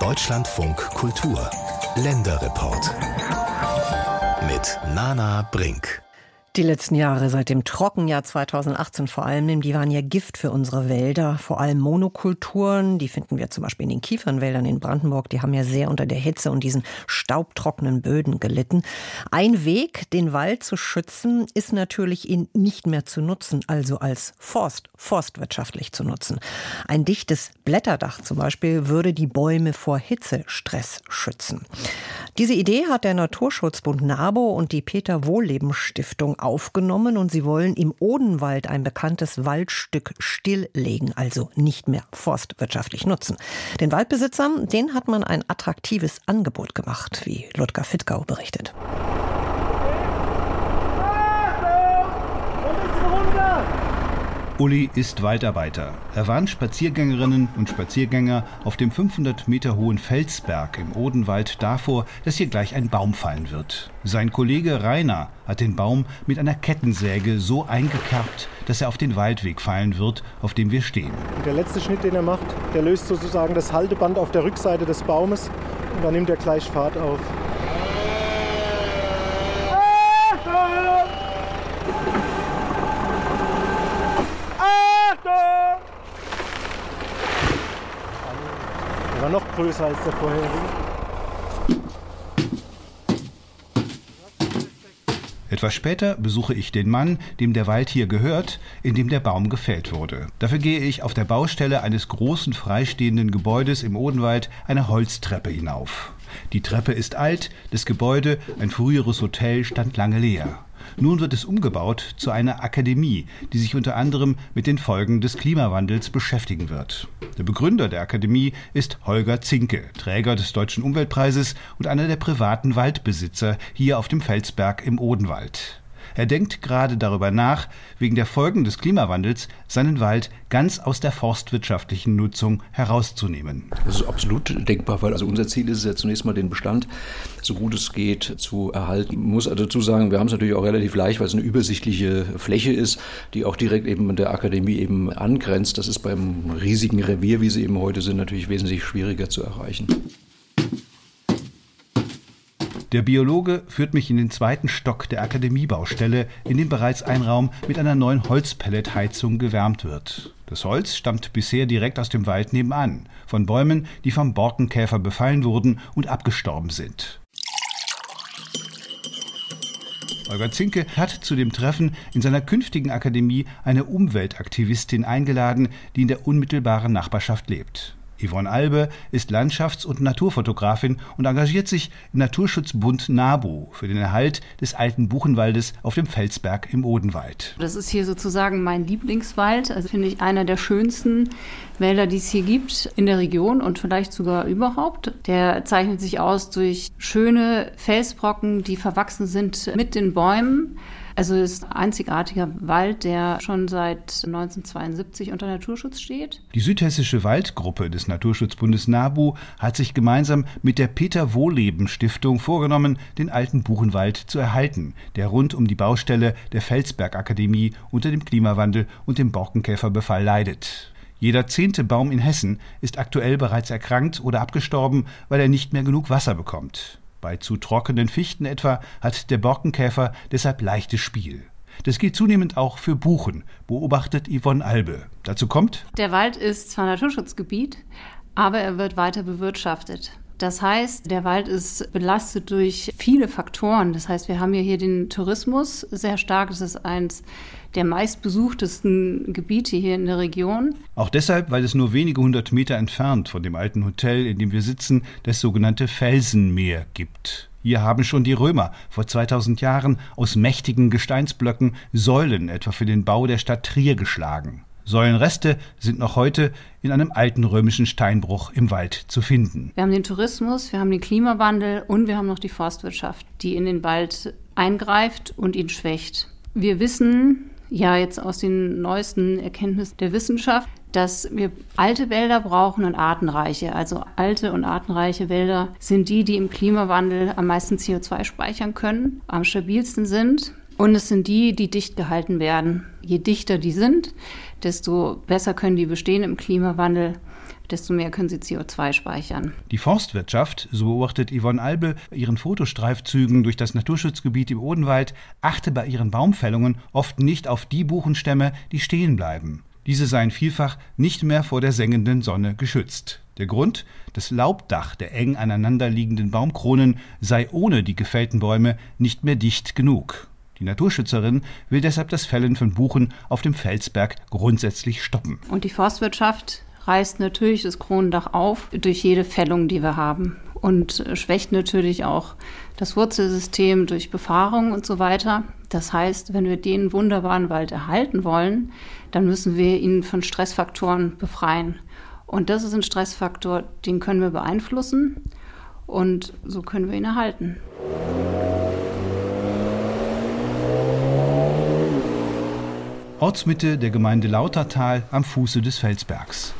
Deutschlandfunk Kultur Länderreport mit Nana Brink. Die letzten Jahre seit dem Trockenjahr 2018 vor allem, die waren ja Gift für unsere Wälder. Vor allem Monokulturen, die finden wir zum Beispiel in den Kiefernwäldern in Brandenburg, die haben ja sehr unter der Hitze und diesen staubtrockenen Böden gelitten. Ein Weg, den Wald zu schützen, ist natürlich ihn nicht mehr zu nutzen, also als Forst, forstwirtschaftlich zu nutzen. Ein dichtes Blätterdach zum Beispiel würde die Bäume vor Hitzestress schützen. Diese Idee hat der Naturschutzbund NABO und die Peter Wohlleben Stiftung aufgenommen und sie wollen im Odenwald ein bekanntes Waldstück stilllegen, also nicht mehr forstwirtschaftlich nutzen. Den Waldbesitzern, denen hat man ein attraktives Angebot gemacht, wie Ludger Fittgau berichtet. Uli ist Waldarbeiter. Er warnt Spaziergängerinnen und Spaziergänger auf dem 500 Meter hohen Felsberg im Odenwald davor, dass hier gleich ein Baum fallen wird. Sein Kollege Rainer hat den Baum mit einer Kettensäge so eingekerbt, dass er auf den Waldweg fallen wird, auf dem wir stehen. Der letzte Schnitt, den er macht, der löst sozusagen das Halteband auf der Rückseite des Baumes und dann nimmt er gleich Fahrt auf. war noch größer als der vorherige. Etwas später besuche ich den Mann, dem der Wald hier gehört, in dem der Baum gefällt wurde. Dafür gehe ich auf der Baustelle eines großen freistehenden Gebäudes im Odenwald eine Holztreppe hinauf. Die Treppe ist alt, das Gebäude, ein früheres Hotel, stand lange leer. Nun wird es umgebaut zu einer Akademie, die sich unter anderem mit den Folgen des Klimawandels beschäftigen wird. Der Begründer der Akademie ist Holger Zinke, Träger des Deutschen Umweltpreises und einer der privaten Waldbesitzer hier auf dem Felsberg im Odenwald. Er denkt gerade darüber nach, wegen der Folgen des Klimawandels seinen Wald ganz aus der forstwirtschaftlichen Nutzung herauszunehmen. Das ist absolut denkbar, weil also unser Ziel ist es ja zunächst mal den Bestand so gut es geht zu erhalten. Ich muss also dazu sagen, wir haben es natürlich auch relativ leicht, weil es eine übersichtliche Fläche ist, die auch direkt eben der Akademie eben angrenzt. Das ist beim riesigen Revier, wie sie eben heute sind, natürlich wesentlich schwieriger zu erreichen. Der Biologe führt mich in den zweiten Stock der Akademiebaustelle, in dem bereits ein Raum mit einer neuen Holzpelletheizung gewärmt wird. Das Holz stammt bisher direkt aus dem Wald nebenan, von Bäumen, die vom Borkenkäfer befallen wurden und abgestorben sind. Holger Zinke hat zu dem Treffen in seiner künftigen Akademie eine Umweltaktivistin eingeladen, die in der unmittelbaren Nachbarschaft lebt. Yvonne Albe ist Landschafts- und Naturfotografin und engagiert sich im Naturschutzbund NABU für den Erhalt des alten Buchenwaldes auf dem Felsberg im Odenwald. Das ist hier sozusagen mein Lieblingswald, also finde ich einer der schönsten Wälder, die es hier gibt in der Region und vielleicht sogar überhaupt. Der zeichnet sich aus durch schöne Felsbrocken, die verwachsen sind mit den Bäumen. Also es ist ein einzigartiger Wald, der schon seit 1972 unter Naturschutz steht. Die Südhessische Waldgruppe des Naturschutzbundes NABU hat sich gemeinsam mit der Peter Wohleben Stiftung vorgenommen, den alten Buchenwald zu erhalten, der rund um die Baustelle der Felsbergakademie unter dem Klimawandel und dem Borkenkäferbefall leidet. Jeder zehnte Baum in Hessen ist aktuell bereits erkrankt oder abgestorben, weil er nicht mehr genug Wasser bekommt. Bei zu trockenen Fichten etwa hat der Borkenkäfer deshalb leichtes Spiel. Das gilt zunehmend auch für Buchen, beobachtet Yvonne Albe. Dazu kommt, der Wald ist zwar Naturschutzgebiet, aber er wird weiter bewirtschaftet. Das heißt, der Wald ist belastet durch viele Faktoren. Das heißt, wir haben hier den Tourismus sehr stark. Das ist eins der meistbesuchtesten Gebiete hier in der Region. Auch deshalb, weil es nur wenige hundert Meter entfernt von dem alten Hotel, in dem wir sitzen, das sogenannte Felsenmeer gibt. Hier haben schon die Römer vor 2000 Jahren aus mächtigen Gesteinsblöcken Säulen etwa für den Bau der Stadt Trier geschlagen. Säulenreste sind noch heute in einem alten römischen Steinbruch im Wald zu finden. Wir haben den Tourismus, wir haben den Klimawandel und wir haben noch die Forstwirtschaft, die in den Wald eingreift und ihn schwächt. Wir wissen ja jetzt aus den neuesten Erkenntnissen der Wissenschaft, dass wir alte Wälder brauchen und artenreiche. Also alte und artenreiche Wälder sind die, die im Klimawandel am meisten CO2 speichern können, am stabilsten sind. Und es sind die, die dicht gehalten werden. Je dichter die sind, desto besser können die bestehen im Klimawandel. desto mehr können sie CO2 speichern. Die Forstwirtschaft, so beobachtet Yvonne Albe ihren Fotostreifzügen durch das Naturschutzgebiet im Odenwald, achte bei ihren Baumfällungen oft nicht auf die Buchenstämme, die stehen bleiben. Diese seien vielfach nicht mehr vor der sengenden Sonne geschützt. Der Grund, das Laubdach der eng aneinanderliegenden Baumkronen sei ohne die gefällten Bäume nicht mehr dicht genug. Die Naturschützerin will deshalb das Fällen von Buchen auf dem Felsberg grundsätzlich stoppen. Und die Forstwirtschaft reißt natürlich das Kronendach auf durch jede Fällung, die wir haben. Und schwächt natürlich auch das Wurzelsystem durch Befahrung und so weiter. Das heißt, wenn wir den wunderbaren Wald erhalten wollen, dann müssen wir ihn von Stressfaktoren befreien. Und das ist ein Stressfaktor, den können wir beeinflussen und so können wir ihn erhalten. Ortsmitte der Gemeinde Lautertal am Fuße des Felsbergs.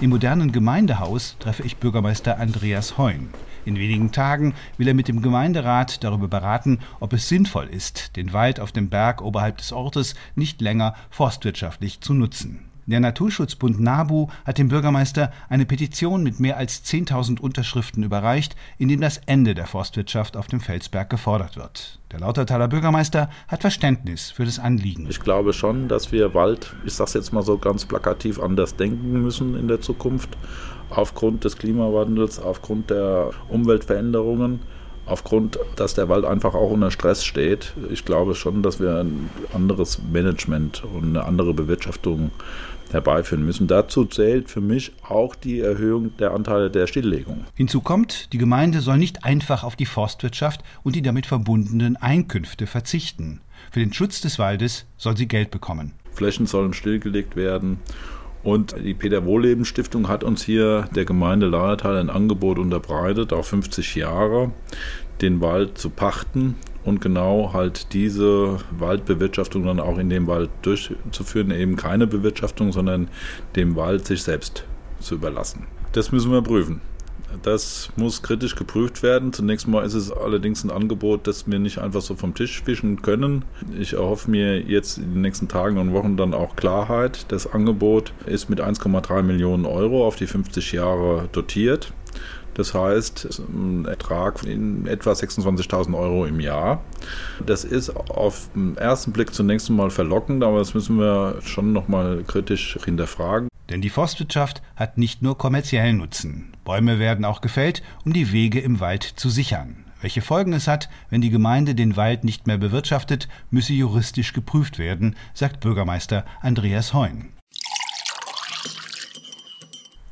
Im modernen Gemeindehaus treffe ich Bürgermeister Andreas Heun. In wenigen Tagen will er mit dem Gemeinderat darüber beraten, ob es sinnvoll ist, den Wald auf dem Berg oberhalb des Ortes nicht länger forstwirtschaftlich zu nutzen. Der Naturschutzbund NABU hat dem Bürgermeister eine Petition mit mehr als 10.000 Unterschriften überreicht, in dem das Ende der Forstwirtschaft auf dem Felsberg gefordert wird. Der Lautertaler Bürgermeister hat Verständnis für das Anliegen. Ich glaube schon, dass wir Wald, ich sage es jetzt mal so ganz plakativ, anders denken müssen in der Zukunft. Aufgrund des Klimawandels, aufgrund der Umweltveränderungen aufgrund, dass der Wald einfach auch unter Stress steht. Ich glaube schon, dass wir ein anderes Management und eine andere Bewirtschaftung herbeiführen müssen. Dazu zählt für mich auch die Erhöhung der Anteile der Stilllegung. Hinzu kommt, die Gemeinde soll nicht einfach auf die Forstwirtschaft und die damit verbundenen Einkünfte verzichten. Für den Schutz des Waldes soll sie Geld bekommen. Flächen sollen stillgelegt werden. Und die Peter Wohleben Stiftung hat uns hier der Gemeinde Laertal ein Angebot unterbreitet, auf 50 Jahre den Wald zu pachten und genau halt diese Waldbewirtschaftung dann auch in dem Wald durchzuführen, eben keine Bewirtschaftung, sondern dem Wald sich selbst zu überlassen. Das müssen wir prüfen. Das muss kritisch geprüft werden. Zunächst mal ist es allerdings ein Angebot, das wir nicht einfach so vom Tisch fischen können. Ich erhoffe mir jetzt in den nächsten Tagen und Wochen dann auch Klarheit. Das Angebot ist mit 1,3 Millionen Euro auf die 50 Jahre dotiert. Das heißt, ein Ertrag in etwa 26.000 Euro im Jahr. Das ist auf den ersten Blick zunächst einmal verlockend, aber das müssen wir schon nochmal kritisch hinterfragen. Denn die Forstwirtschaft hat nicht nur kommerziellen Nutzen. Bäume werden auch gefällt, um die Wege im Wald zu sichern. Welche Folgen es hat, wenn die Gemeinde den Wald nicht mehr bewirtschaftet, müsse juristisch geprüft werden, sagt Bürgermeister Andreas Heun.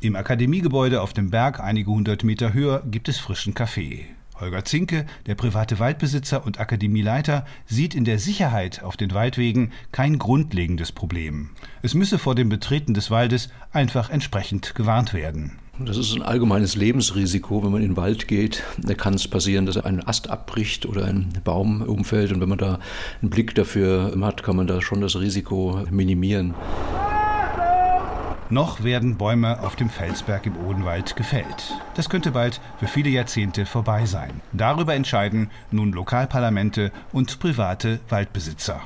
Im Akademiegebäude auf dem Berg, einige hundert Meter höher, gibt es frischen Kaffee. Holger Zinke, der private Waldbesitzer und Akademieleiter, sieht in der Sicherheit auf den Waldwegen kein grundlegendes Problem. Es müsse vor dem Betreten des Waldes einfach entsprechend gewarnt werden. Das ist ein allgemeines Lebensrisiko, wenn man in den Wald geht. Da kann es passieren, dass ein Ast abbricht oder ein Baum umfällt. Und wenn man da einen Blick dafür hat, kann man da schon das Risiko minimieren. Noch werden Bäume auf dem Felsberg im Odenwald gefällt. Das könnte bald für viele Jahrzehnte vorbei sein. Darüber entscheiden nun Lokalparlamente und private Waldbesitzer.